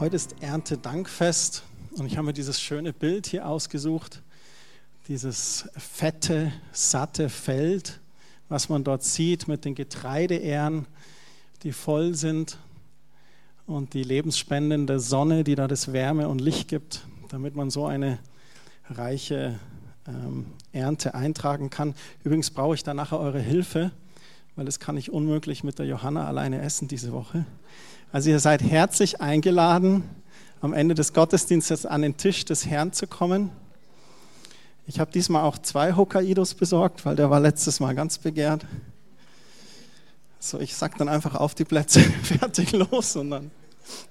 Heute ist Erntedankfest und ich habe mir dieses schöne Bild hier ausgesucht. Dieses fette, satte Feld, was man dort sieht mit den Getreideähren, die voll sind und die lebensspendende Sonne, die da das Wärme und Licht gibt, damit man so eine reiche ähm, Ernte eintragen kann. Übrigens brauche ich da nachher eure Hilfe, weil das kann ich unmöglich mit der Johanna alleine essen diese Woche. Also ihr seid herzlich eingeladen, am Ende des Gottesdienstes an den Tisch des Herrn zu kommen. Ich habe diesmal auch zwei Hokkaidos besorgt, weil der war letztes Mal ganz begehrt. So, ich sag dann einfach auf die Plätze, fertig los und dann.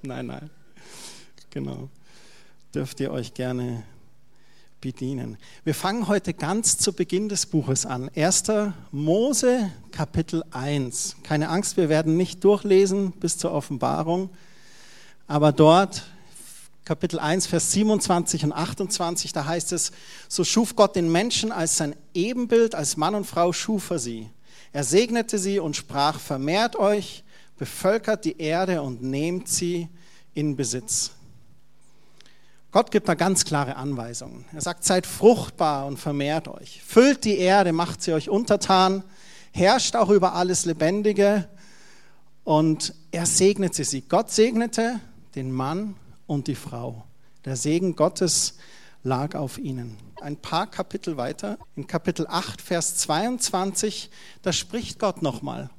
Nein, nein. Genau. Dürft ihr euch gerne bedienen. Wir fangen heute ganz zu Beginn des Buches an. 1. Mose, Kapitel 1. Keine Angst, wir werden nicht durchlesen bis zur Offenbarung, aber dort, Kapitel 1, Vers 27 und 28, da heißt es, so schuf Gott den Menschen als sein Ebenbild, als Mann und Frau schuf er sie. Er segnete sie und sprach, vermehrt euch, bevölkert die Erde und nehmt sie in Besitz. Gott gibt da ganz klare Anweisungen. Er sagt, seid fruchtbar und vermehrt euch. Füllt die Erde, macht sie euch untertan, herrscht auch über alles Lebendige und er segnete sie. Gott segnete den Mann und die Frau. Der Segen Gottes lag auf ihnen. Ein paar Kapitel weiter, in Kapitel 8, Vers 22, da spricht Gott nochmal.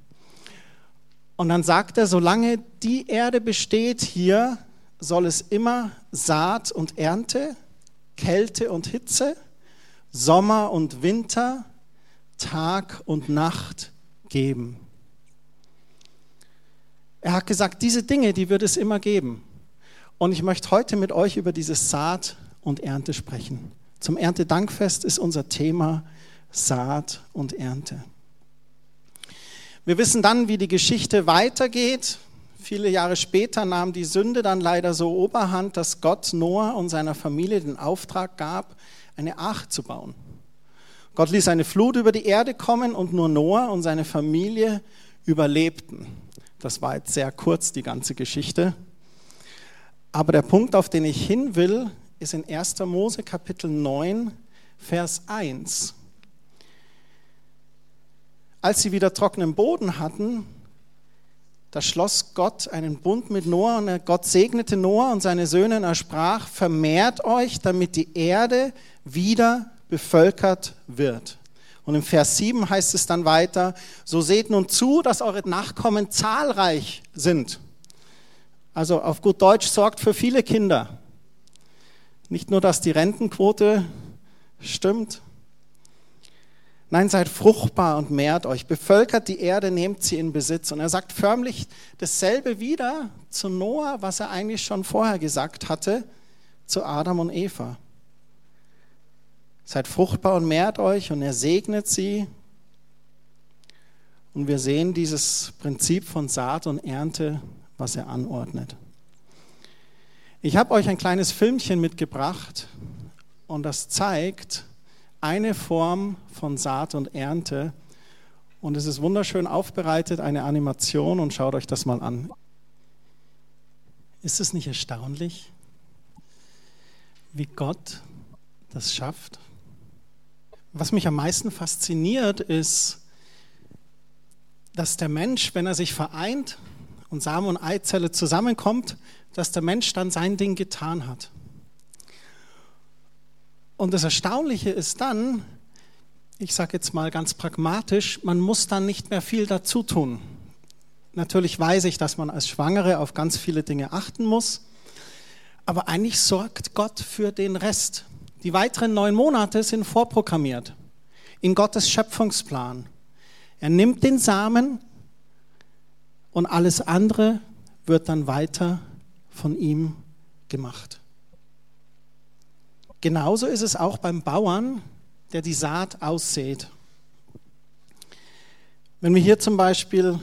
Und dann sagt er, solange die Erde besteht hier, soll es immer Saat und Ernte, Kälte und Hitze, Sommer und Winter, Tag und Nacht geben. Er hat gesagt, diese Dinge, die wird es immer geben. Und ich möchte heute mit euch über dieses Saat und Ernte sprechen. Zum Erntedankfest ist unser Thema Saat und Ernte. Wir wissen dann, wie die Geschichte weitergeht. Viele Jahre später nahm die Sünde dann leider so Oberhand, dass Gott Noah und seiner Familie den Auftrag gab, eine Arche zu bauen. Gott ließ eine Flut über die Erde kommen und nur Noah und seine Familie überlebten. Das war jetzt sehr kurz, die ganze Geschichte. Aber der Punkt, auf den ich hin will, ist in 1. Mose Kapitel 9, Vers 1. Als sie wieder trockenen Boden hatten, da schloss Gott einen Bund mit Noah und Gott segnete Noah und seine Söhne und er sprach, vermehrt euch, damit die Erde wieder bevölkert wird. Und im Vers 7 heißt es dann weiter, so seht nun zu, dass eure Nachkommen zahlreich sind. Also auf gut Deutsch sorgt für viele Kinder. Nicht nur, dass die Rentenquote stimmt, Nein, seid fruchtbar und mehrt euch, bevölkert die Erde, nehmt sie in Besitz. Und er sagt förmlich dasselbe wieder zu Noah, was er eigentlich schon vorher gesagt hatte, zu Adam und Eva. Seid fruchtbar und mehrt euch und er segnet sie. Und wir sehen dieses Prinzip von Saat und Ernte, was er anordnet. Ich habe euch ein kleines Filmchen mitgebracht und das zeigt, eine Form von Saat und Ernte. Und es ist wunderschön aufbereitet, eine Animation und schaut euch das mal an. Ist es nicht erstaunlich, wie Gott das schafft? Was mich am meisten fasziniert, ist, dass der Mensch, wenn er sich vereint und Samen und Eizelle zusammenkommt, dass der Mensch dann sein Ding getan hat. Und das Erstaunliche ist dann, ich sage jetzt mal ganz pragmatisch, man muss dann nicht mehr viel dazu tun. Natürlich weiß ich, dass man als Schwangere auf ganz viele Dinge achten muss, aber eigentlich sorgt Gott für den Rest. Die weiteren neun Monate sind vorprogrammiert in Gottes Schöpfungsplan. Er nimmt den Samen und alles andere wird dann weiter von ihm gemacht. Genauso ist es auch beim Bauern, der die Saat aussät. Wenn wir hier zum Beispiel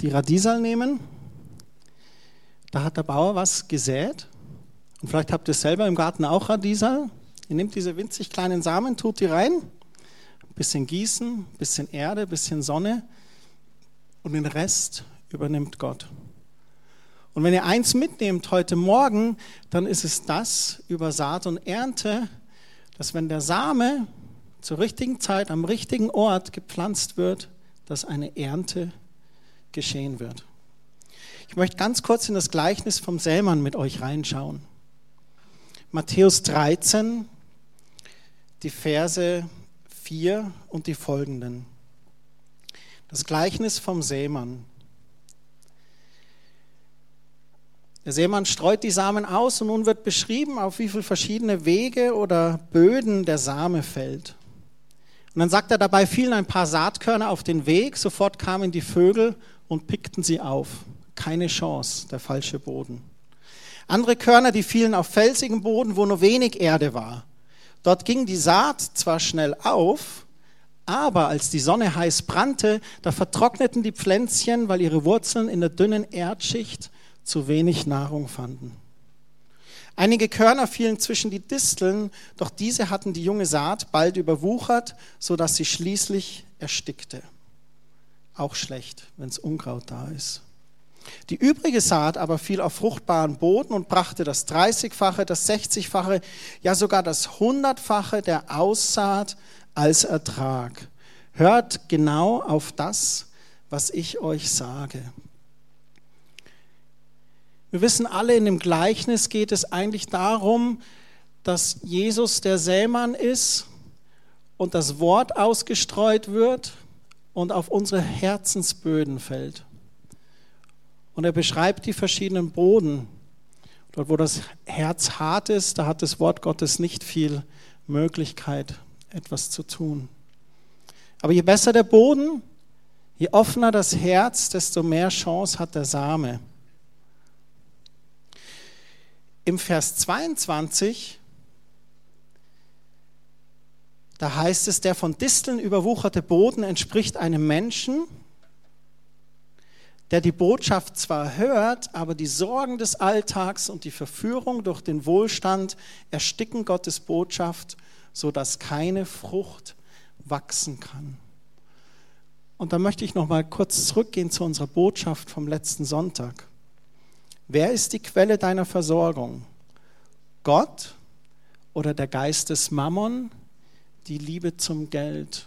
die Radiesal nehmen, da hat der Bauer was gesät. Und vielleicht habt ihr selber im Garten auch Radiesal. Ihr nehmt diese winzig kleinen Samen, tut die rein, ein bisschen gießen, ein bisschen Erde, ein bisschen Sonne und den Rest übernimmt Gott. Und wenn ihr eins mitnehmt heute Morgen, dann ist es das über Saat und Ernte, dass wenn der Same zur richtigen Zeit am richtigen Ort gepflanzt wird, dass eine Ernte geschehen wird. Ich möchte ganz kurz in das Gleichnis vom Sämann mit euch reinschauen. Matthäus 13, die Verse 4 und die folgenden. Das Gleichnis vom Sämann. Der Seemann streut die Samen aus und nun wird beschrieben, auf wie viele verschiedene Wege oder Böden der Same fällt. Und dann sagt er, dabei fielen ein paar Saatkörner auf den Weg, sofort kamen die Vögel und pickten sie auf. Keine Chance, der falsche Boden. Andere Körner, die fielen auf felsigem Boden, wo nur wenig Erde war. Dort ging die Saat zwar schnell auf, aber als die Sonne heiß brannte, da vertrockneten die Pflänzchen, weil ihre Wurzeln in der dünnen Erdschicht zu wenig Nahrung fanden. Einige Körner fielen zwischen die Disteln, doch diese hatten die junge Saat bald überwuchert, sodass sie schließlich erstickte. Auch schlecht, wenn es Unkraut da ist. Die übrige Saat aber fiel auf fruchtbaren Boden und brachte das 30-fache, das 60-fache, ja sogar das 100-fache der Aussaat als Ertrag. Hört genau auf das, was ich euch sage. Wir wissen alle, in dem Gleichnis geht es eigentlich darum, dass Jesus der Sämann ist und das Wort ausgestreut wird und auf unsere Herzensböden fällt. Und er beschreibt die verschiedenen Boden. Dort, wo das Herz hart ist, da hat das Wort Gottes nicht viel Möglichkeit, etwas zu tun. Aber je besser der Boden, je offener das Herz, desto mehr Chance hat der Same. Im Vers 22, da heißt es, der von Disteln überwucherte Boden entspricht einem Menschen, der die Botschaft zwar hört, aber die Sorgen des Alltags und die Verführung durch den Wohlstand ersticken Gottes Botschaft, sodass keine Frucht wachsen kann. Und da möchte ich noch mal kurz zurückgehen zu unserer Botschaft vom letzten Sonntag. Wer ist die Quelle deiner Versorgung? Gott oder der Geist des Mammon, die Liebe zum Geld?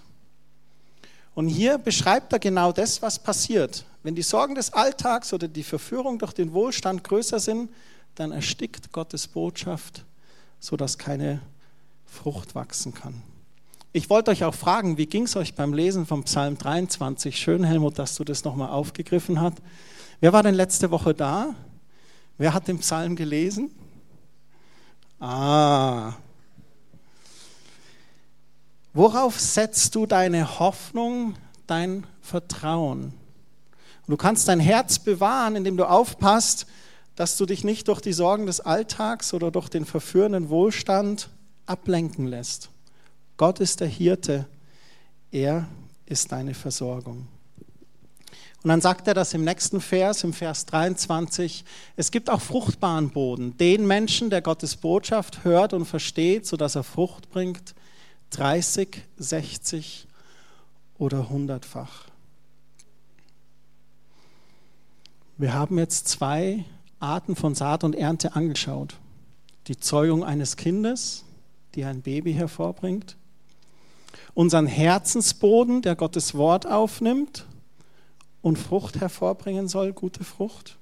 Und hier beschreibt er genau das, was passiert. Wenn die Sorgen des Alltags oder die Verführung durch den Wohlstand größer sind, dann erstickt Gottes Botschaft, sodass keine Frucht wachsen kann. Ich wollte euch auch fragen, wie ging es euch beim Lesen vom Psalm 23? Schön, Helmut, dass du das nochmal aufgegriffen hast. Wer war denn letzte Woche da? Wer hat den Psalm gelesen? Ah. Worauf setzt du deine Hoffnung, dein Vertrauen? du kannst dein Herz bewahren, indem du aufpasst, dass du dich nicht durch die Sorgen des Alltags oder durch den verführenden Wohlstand ablenken lässt. Gott ist der Hirte, er ist deine Versorgung. Und dann sagt er das im nächsten Vers, im Vers 23, es gibt auch fruchtbaren Boden, den Menschen, der Gottes Botschaft hört und versteht, sodass er Frucht bringt, 30, 60 oder hundertfach. Wir haben jetzt zwei Arten von Saat und Ernte angeschaut. Die Zeugung eines Kindes, die ein Baby hervorbringt, unseren Herzensboden, der Gottes Wort aufnimmt und Frucht hervorbringen soll, gute Frucht.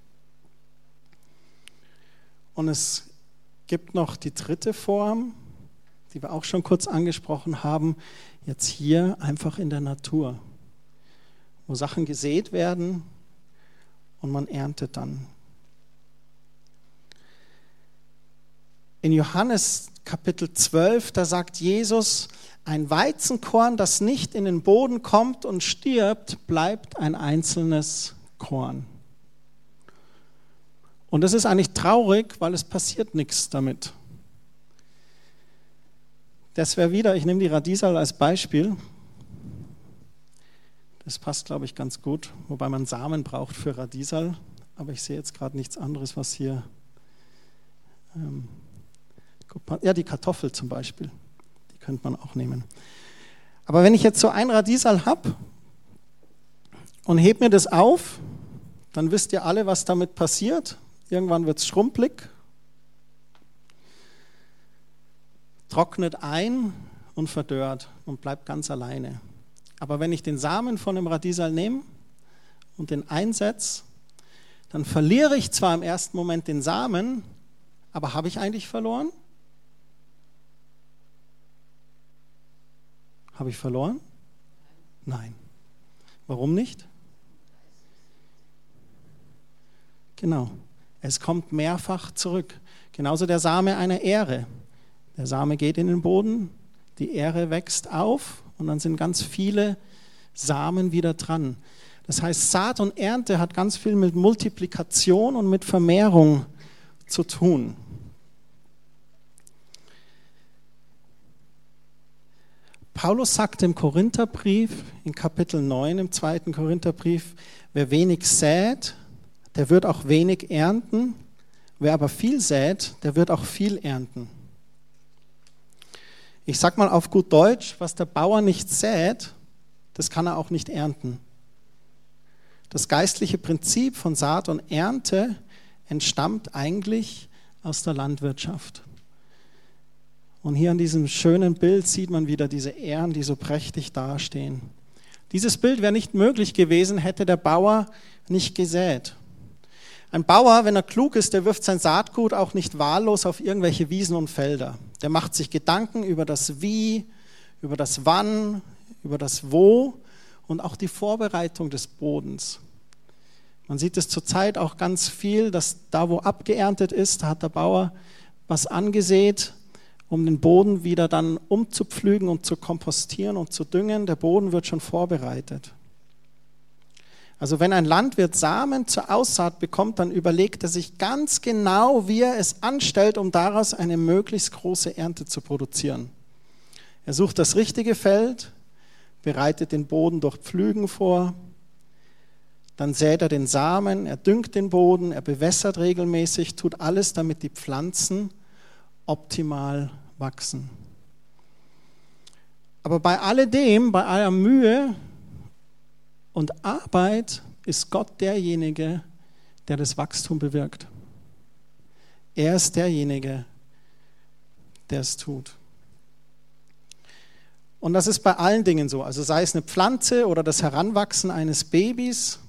Und es gibt noch die dritte Form, die wir auch schon kurz angesprochen haben, jetzt hier einfach in der Natur, wo Sachen gesät werden und man erntet dann. In Johannes Kapitel 12, da sagt Jesus, ein Weizenkorn, das nicht in den Boden kommt und stirbt, bleibt ein einzelnes Korn. Und das ist eigentlich traurig, weil es passiert nichts damit. Das wäre wieder, ich nehme die Radiesal als Beispiel. Das passt, glaube ich, ganz gut, wobei man Samen braucht für Radiesal. Aber ich sehe jetzt gerade nichts anderes, was hier. Ähm, ja, die Kartoffel zum Beispiel könnte man auch nehmen. Aber wenn ich jetzt so ein Radiesal habe und heb mir das auf, dann wisst ihr alle, was damit passiert. irgendwann wird es schrumpelig, trocknet ein und verdörrt und bleibt ganz alleine. Aber wenn ich den Samen von dem Radiesal nehme und den einsetze, dann verliere ich zwar im ersten Moment den Samen, aber habe ich eigentlich verloren? Habe ich verloren? Nein. Warum nicht? Genau. Es kommt mehrfach zurück. Genauso der Same einer Ehre. Der Same geht in den Boden, die Ehre wächst auf und dann sind ganz viele Samen wieder dran. Das heißt, Saat und Ernte hat ganz viel mit Multiplikation und mit Vermehrung zu tun. Paulus sagt im Korintherbrief, in Kapitel 9 im zweiten Korintherbrief, wer wenig sät, der wird auch wenig ernten. Wer aber viel sät, der wird auch viel ernten. Ich sag mal auf gut Deutsch, was der Bauer nicht sät, das kann er auch nicht ernten. Das geistliche Prinzip von Saat und Ernte entstammt eigentlich aus der Landwirtschaft. Und hier an diesem schönen Bild sieht man wieder diese Ähren, die so prächtig dastehen. Dieses Bild wäre nicht möglich gewesen, hätte der Bauer nicht gesät. Ein Bauer, wenn er klug ist, der wirft sein Saatgut auch nicht wahllos auf irgendwelche Wiesen und Felder. Der macht sich Gedanken über das Wie, über das Wann, über das Wo und auch die Vorbereitung des Bodens. Man sieht es zurzeit auch ganz viel, dass da, wo abgeerntet ist, hat der Bauer was angesät, um den Boden wieder dann umzupflügen und zu kompostieren und zu düngen. Der Boden wird schon vorbereitet. Also wenn ein Landwirt Samen zur Aussaat bekommt, dann überlegt er sich ganz genau, wie er es anstellt, um daraus eine möglichst große Ernte zu produzieren. Er sucht das richtige Feld, bereitet den Boden durch Pflügen vor, dann sät er den Samen, er düngt den Boden, er bewässert regelmäßig, tut alles, damit die Pflanzen optimal wachsen. Aber bei alledem, bei aller Mühe und Arbeit ist Gott derjenige, der das Wachstum bewirkt. Er ist derjenige, der es tut. Und das ist bei allen Dingen so. Also sei es eine Pflanze oder das Heranwachsen eines Babys.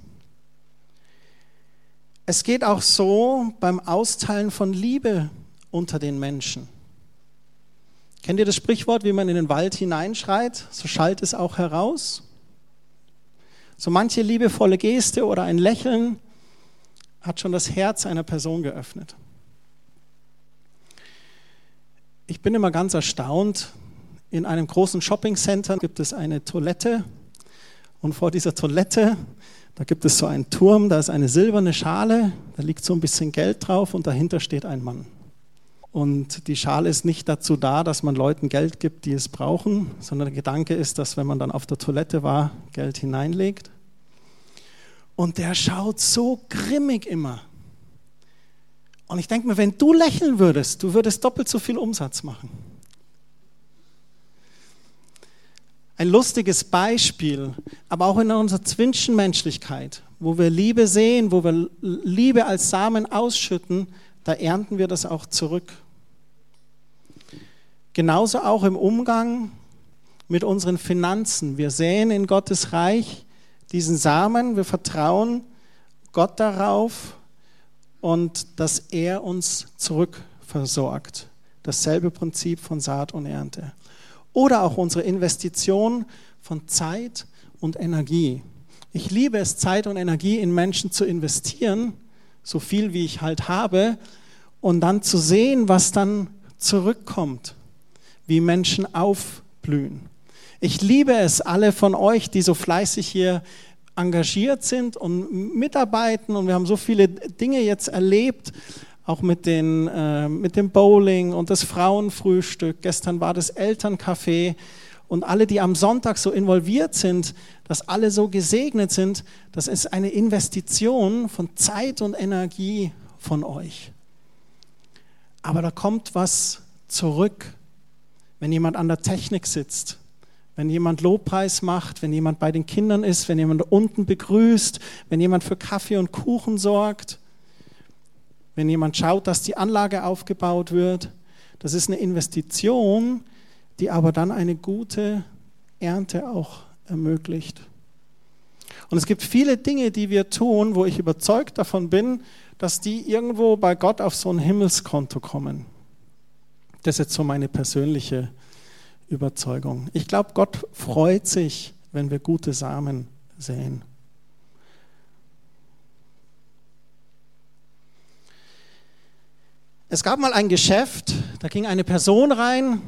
Es geht auch so beim Austeilen von Liebe unter den Menschen. Kennt ihr das Sprichwort, wie man in den Wald hineinschreit, so schallt es auch heraus? So manche liebevolle Geste oder ein Lächeln hat schon das Herz einer Person geöffnet. Ich bin immer ganz erstaunt. In einem großen Shoppingcenter gibt es eine Toilette und vor dieser Toilette, da gibt es so einen Turm, da ist eine silberne Schale, da liegt so ein bisschen Geld drauf und dahinter steht ein Mann. Und die Schale ist nicht dazu da, dass man Leuten Geld gibt, die es brauchen, sondern der Gedanke ist, dass wenn man dann auf der Toilette war, Geld hineinlegt. Und der schaut so grimmig immer. Und ich denke mir, wenn du lächeln würdest, du würdest doppelt so viel Umsatz machen. Ein lustiges Beispiel, aber auch in unserer Zwischenmenschlichkeit, wo wir Liebe sehen, wo wir Liebe als Samen ausschütten, da ernten wir das auch zurück. Genauso auch im Umgang mit unseren Finanzen. Wir sehen in Gottes Reich diesen Samen, wir vertrauen Gott darauf und dass er uns zurückversorgt. Dasselbe Prinzip von Saat und Ernte. Oder auch unsere Investition von Zeit und Energie. Ich liebe es, Zeit und Energie in Menschen zu investieren, so viel wie ich halt habe, und dann zu sehen, was dann zurückkommt, wie Menschen aufblühen. Ich liebe es, alle von euch, die so fleißig hier engagiert sind und mitarbeiten, und wir haben so viele Dinge jetzt erlebt, auch mit, den, äh, mit dem Bowling und das Frauenfrühstück. Gestern war das Elterncafé und alle, die am Sonntag so involviert sind, dass alle so gesegnet sind, das ist eine Investition von Zeit und Energie von euch. Aber da kommt was zurück, wenn jemand an der Technik sitzt, wenn jemand Lobpreis macht, wenn jemand bei den Kindern ist, wenn jemand unten begrüßt, wenn jemand für Kaffee und Kuchen sorgt. wenn jemand schaut, dass die Anlage aufgebaut wird. Das ist eine Investition, die aber dann eine gute Ernte auch ermöglicht. Und es gibt viele Dinge, die wir tun, wo ich überzeugt davon bin, dass die irgendwo bei Gott auf so ein Himmelskonto kommen. Das ist jetzt so meine persönliche Überzeugung. Ich glaube, Gott freut sich, wenn wir gute Samen säen. Es gab mal ein Geschäft, da ging eine Person rein,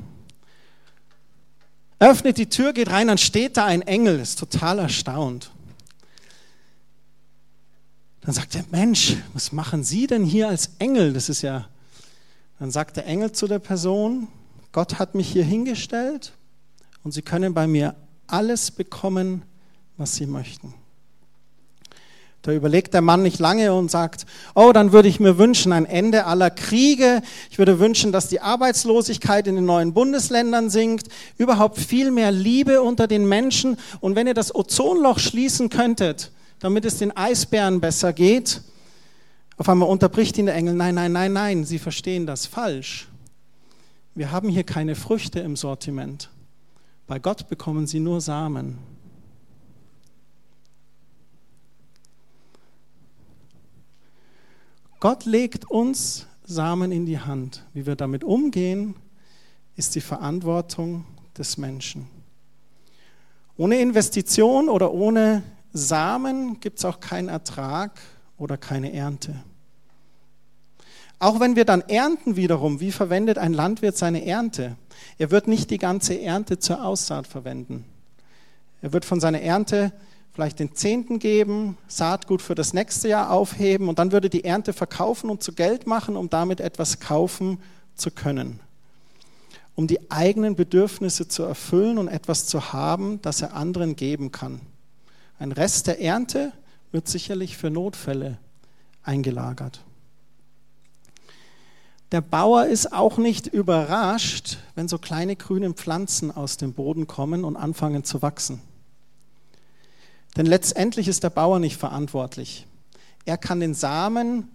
öffnet die Tür, geht rein, dann steht da ein Engel, ist total erstaunt. Dann sagt er, Mensch, was machen Sie denn hier als Engel? Das ist ja, dann sagt der Engel zu der Person, Gott hat mich hier hingestellt und Sie können bei mir alles bekommen, was Sie möchten. Da überlegt der Mann nicht lange und sagt, oh, dann würde ich mir wünschen ein Ende aller Kriege. Ich würde wünschen, dass die Arbeitslosigkeit in den neuen Bundesländern sinkt. Überhaupt viel mehr Liebe unter den Menschen. Und wenn ihr das Ozonloch schließen könntet, damit es den Eisbären besser geht, auf einmal unterbricht ihn der Engel, nein, nein, nein, nein, Sie verstehen das falsch. Wir haben hier keine Früchte im Sortiment. Bei Gott bekommen Sie nur Samen. Gott legt uns Samen in die Hand. Wie wir damit umgehen, ist die Verantwortung des Menschen. Ohne Investition oder ohne Samen gibt es auch keinen Ertrag oder keine Ernte. Auch wenn wir dann ernten wiederum, wie verwendet ein Landwirt seine Ernte? Er wird nicht die ganze Ernte zur Aussaat verwenden. Er wird von seiner Ernte vielleicht den Zehnten geben, Saatgut für das nächste Jahr aufheben und dann würde die Ernte verkaufen und zu Geld machen, um damit etwas kaufen zu können. Um die eigenen Bedürfnisse zu erfüllen und etwas zu haben, das er anderen geben kann. Ein Rest der Ernte wird sicherlich für Notfälle eingelagert. Der Bauer ist auch nicht überrascht, wenn so kleine grüne Pflanzen aus dem Boden kommen und anfangen zu wachsen. Denn letztendlich ist der Bauer nicht verantwortlich. Er kann den Samen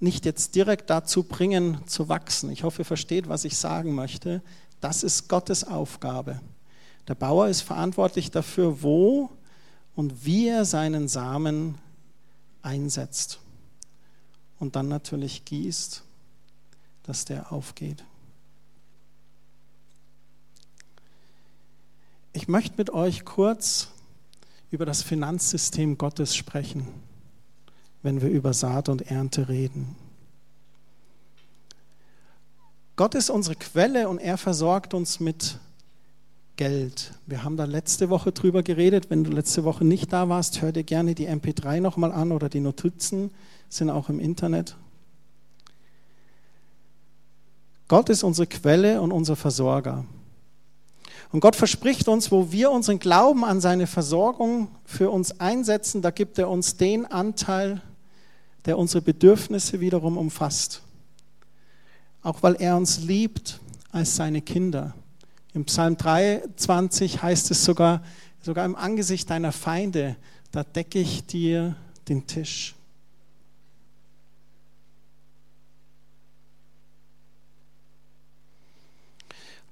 nicht jetzt direkt dazu bringen, zu wachsen. Ich hoffe, ihr versteht, was ich sagen möchte. Das ist Gottes Aufgabe. Der Bauer ist verantwortlich dafür, wo und wie er seinen Samen einsetzt. Und dann natürlich gießt, dass der aufgeht. Ich möchte mit euch kurz über das Finanzsystem Gottes sprechen, wenn wir über Saat und Ernte reden. Gott ist unsere Quelle und er versorgt uns mit Geld. Wir haben da letzte Woche drüber geredet. Wenn du letzte Woche nicht da warst, hör dir gerne die MP3 nochmal an oder die Notizen sind auch im Internet. Gott ist unsere Quelle und unser Versorger. Und Gott verspricht uns, wo wir unseren Glauben an seine Versorgung für uns einsetzen, da gibt er uns den Anteil, der unsere Bedürfnisse wiederum umfasst. Auch weil er uns liebt als seine Kinder. Im Psalm 23 heißt es sogar, sogar im Angesicht deiner Feinde, da decke ich dir den Tisch.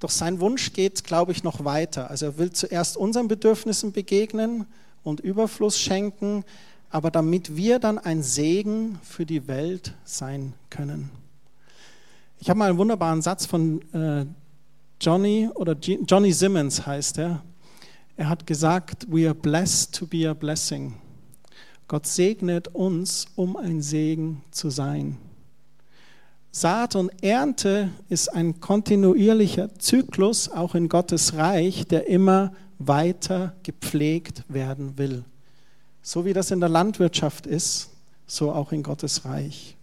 Doch sein Wunsch geht, glaube ich, noch weiter. Also er will zuerst unseren Bedürfnissen begegnen und Überfluss schenken, aber damit wir dann ein Segen für die Welt sein können. Ich habe mal einen wunderbaren Satz von äh, Johnny oder G Johnny Simmons heißt er. Er hat gesagt, we are blessed to be a blessing. Gott segnet uns, um ein Segen zu sein. Saat und Ernte ist ein kontinuierlicher Zyklus, auch in Gottes Reich, der immer weiter gepflegt werden will. So wie das in der Landwirtschaft ist, so auch in Gottes Reich.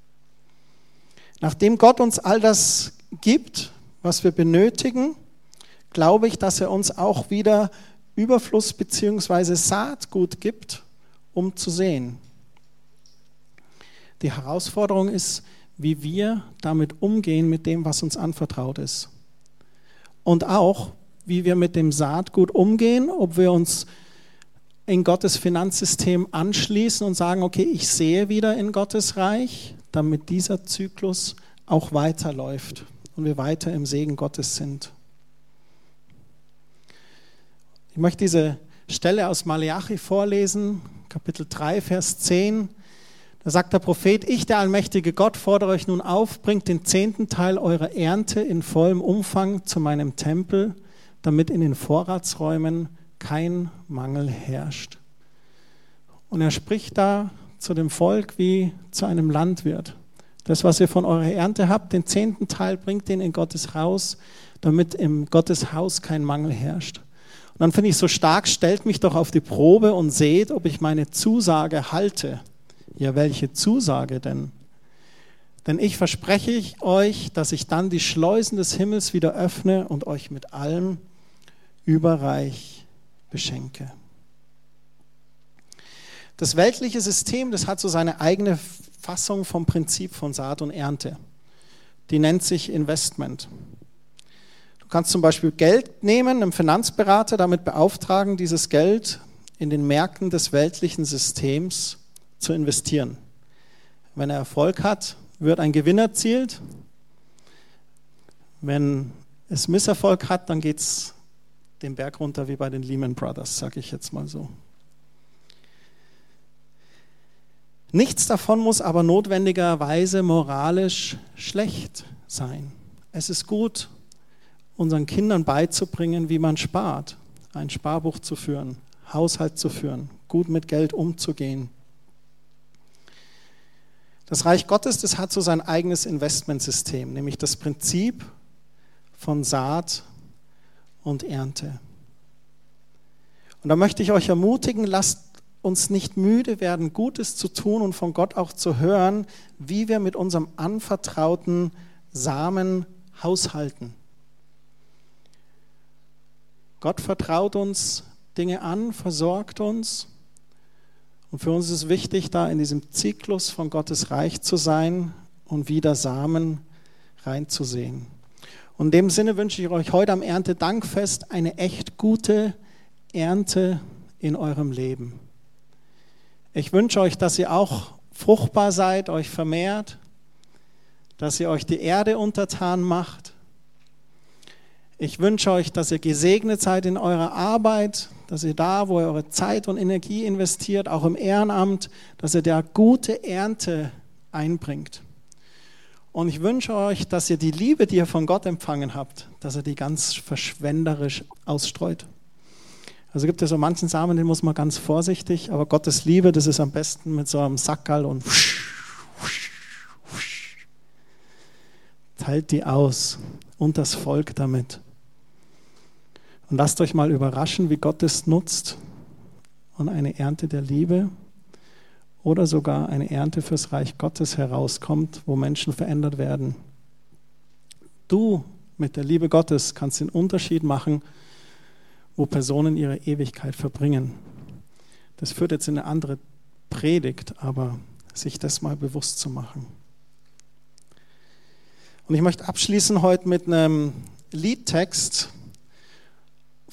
Nachdem Gott uns all das gibt, was wir benötigen, glaube ich, dass er uns auch wieder Überfluss bzw. Saatgut gibt, um zu sehen. Die Herausforderung ist, wie wir damit umgehen mit dem, was uns anvertraut ist. Und auch, wie wir mit dem Saatgut umgehen, ob wir uns in Gottes Finanzsystem anschließen und sagen, okay, ich sehe wieder in Gottes Reich, damit dieser Zyklus auch weiterläuft und wir weiter im Segen Gottes sind. Ich möchte diese Stelle aus Malachi vorlesen, Kapitel 3, Vers 10. Da sagt der Prophet, ich, der allmächtige Gott, fordere euch nun auf, bringt den zehnten Teil eurer Ernte in vollem Umfang zu meinem Tempel, damit in den Vorratsräumen kein Mangel herrscht. Und er spricht da zu dem Volk wie zu einem Landwirt. Das, was ihr von eurer Ernte habt, den zehnten Teil, bringt den in Gottes Haus, damit im Gottes Haus kein Mangel herrscht. Und dann finde ich so stark, stellt mich doch auf die Probe und seht, ob ich meine Zusage halte. Ja, welche Zusage denn? Denn ich verspreche euch, dass ich dann die Schleusen des Himmels wieder öffne und euch mit allem überreich beschenke. Das weltliche System, das hat so seine eigene Fassung vom Prinzip von Saat und Ernte. Die nennt sich Investment. Du kannst zum Beispiel Geld nehmen, einem Finanzberater damit beauftragen, dieses Geld in den Märkten des weltlichen Systems zu investieren. Wenn er Erfolg hat, wird ein Gewinn erzielt. Wenn es Misserfolg hat, dann geht es den Berg runter wie bei den Lehman Brothers, sage ich jetzt mal so. Nichts davon muss aber notwendigerweise moralisch schlecht sein. Es ist gut, unseren Kindern beizubringen, wie man spart, ein Sparbuch zu führen, Haushalt zu führen, gut mit Geld umzugehen. Das Reich Gottes, das hat so sein eigenes Investmentsystem, nämlich das Prinzip von Saat und Ernte. Und da möchte ich euch ermutigen, lasst uns nicht müde werden, Gutes zu tun und von Gott auch zu hören, wie wir mit unserem anvertrauten Samen haushalten. Gott vertraut uns Dinge an, versorgt uns. Und für uns ist wichtig, da in diesem Zyklus von Gottes Reich zu sein und wieder Samen reinzusehen. Und in dem Sinne wünsche ich euch heute am Erntedankfest eine echt gute Ernte in eurem Leben. Ich wünsche euch, dass ihr auch fruchtbar seid, euch vermehrt, dass ihr euch die Erde untertan macht. Ich wünsche euch, dass ihr gesegnet seid in eurer Arbeit, dass ihr da, wo ihr eure Zeit und Energie investiert, auch im Ehrenamt, dass ihr da gute Ernte einbringt. Und ich wünsche euch, dass ihr die Liebe, die ihr von Gott empfangen habt, dass ihr die ganz verschwenderisch ausstreut. Also gibt es so manchen Samen, den muss man ganz vorsichtig, aber Gottes Liebe, das ist am besten mit so einem Sackerl und teilt die aus und das Volk damit. Und lasst euch mal überraschen, wie Gott es nutzt und eine Ernte der Liebe oder sogar eine Ernte fürs Reich Gottes herauskommt, wo Menschen verändert werden. Du mit der Liebe Gottes kannst den Unterschied machen wo Personen ihre Ewigkeit verbringen. Das führt jetzt in eine andere Predigt, aber sich das mal bewusst zu machen. Und ich möchte abschließen heute mit einem Liedtext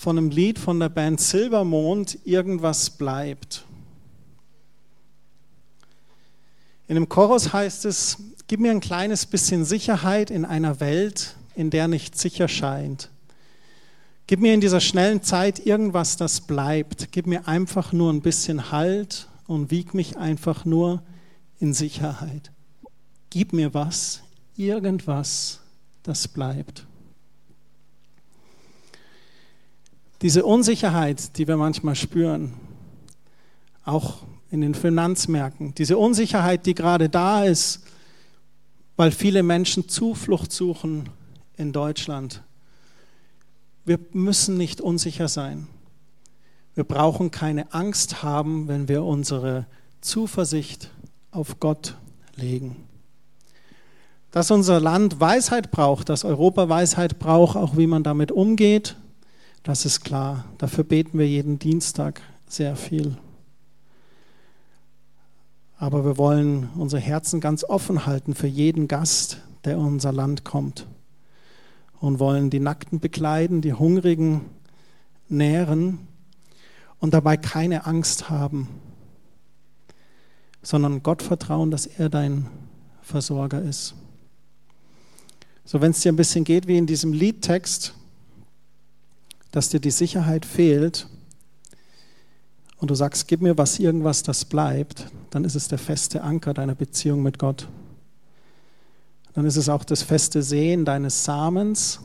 von einem Lied von der Band Silbermond, Irgendwas bleibt. In dem Chorus heißt es, gib mir ein kleines bisschen Sicherheit in einer Welt, in der nicht sicher scheint. Gib mir in dieser schnellen Zeit irgendwas, das bleibt. Gib mir einfach nur ein bisschen Halt und wieg mich einfach nur in Sicherheit. Gib mir was, irgendwas, das bleibt. Diese Unsicherheit, die wir manchmal spüren, auch in den Finanzmärkten, diese Unsicherheit, die gerade da ist, weil viele Menschen Zuflucht suchen in Deutschland, wir müssen nicht unsicher sein. Wir brauchen keine Angst haben, wenn wir unsere Zuversicht auf Gott legen. Dass unser Land Weisheit braucht, dass Europa Weisheit braucht, auch wie man damit umgeht, das ist klar. Dafür beten wir jeden Dienstag sehr viel. Aber wir wollen unsere Herzen ganz offen halten für jeden Gast, der in unser Land kommt und wollen die Nackten bekleiden, die Hungrigen nähren und dabei keine Angst haben, sondern Gott vertrauen, dass er dein Versorger ist. So, wenn es dir ein bisschen geht wie in diesem Liedtext, dass dir die Sicherheit fehlt und du sagst, gib mir was, irgendwas, das bleibt, dann ist es der feste Anker deiner Beziehung mit Gott. Dann ist es auch das feste Sehen deines Samens,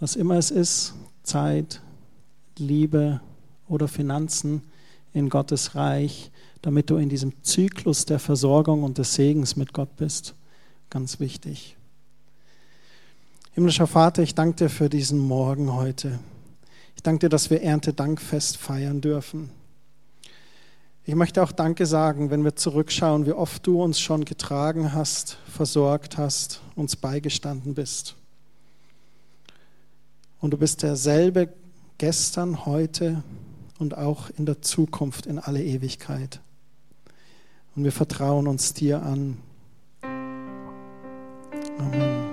was immer es ist, Zeit, Liebe oder Finanzen in Gottes Reich, damit du in diesem Zyklus der Versorgung und des Segens mit Gott bist. Ganz wichtig. Himmlischer Vater, ich danke dir für diesen Morgen heute. Ich danke dir, dass wir Erntedankfest feiern dürfen. Ich möchte auch Danke sagen, wenn wir zurückschauen, wie oft du uns schon getragen hast, versorgt hast, uns beigestanden bist. Und du bist derselbe gestern, heute und auch in der Zukunft in alle Ewigkeit. Und wir vertrauen uns dir an. Amen.